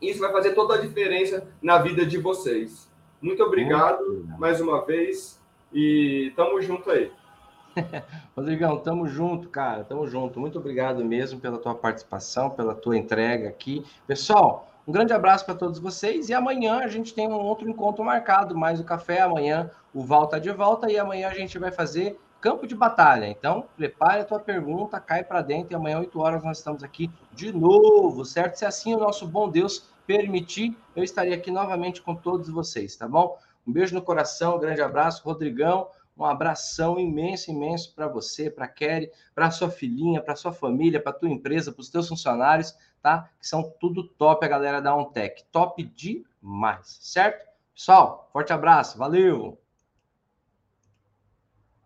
Isso vai fazer toda a diferença na vida de vocês. Muito obrigado mais uma vez e tamo junto aí. <laughs> Rodrigão, tamo junto, cara, tamo junto. Muito obrigado mesmo pela tua participação, pela tua entrega aqui. Pessoal, um grande abraço para todos vocês e amanhã a gente tem um outro encontro marcado, mais o café amanhã, o Val tá de volta e amanhã a gente vai fazer campo de batalha. Então, prepare a tua pergunta, cai para dentro e amanhã 8 horas nós estamos aqui de novo, certo? Se assim o nosso bom Deus permitir, eu estarei aqui novamente com todos vocês, tá bom? Um beijo no coração, um grande abraço, Rodrigão. Um abração imenso, imenso para você, para Kelly, para sua filhinha, para sua família, para tua empresa, para os teus funcionários, tá? Que são tudo top, a galera da OnTech. Top demais, certo? Pessoal, forte abraço, valeu!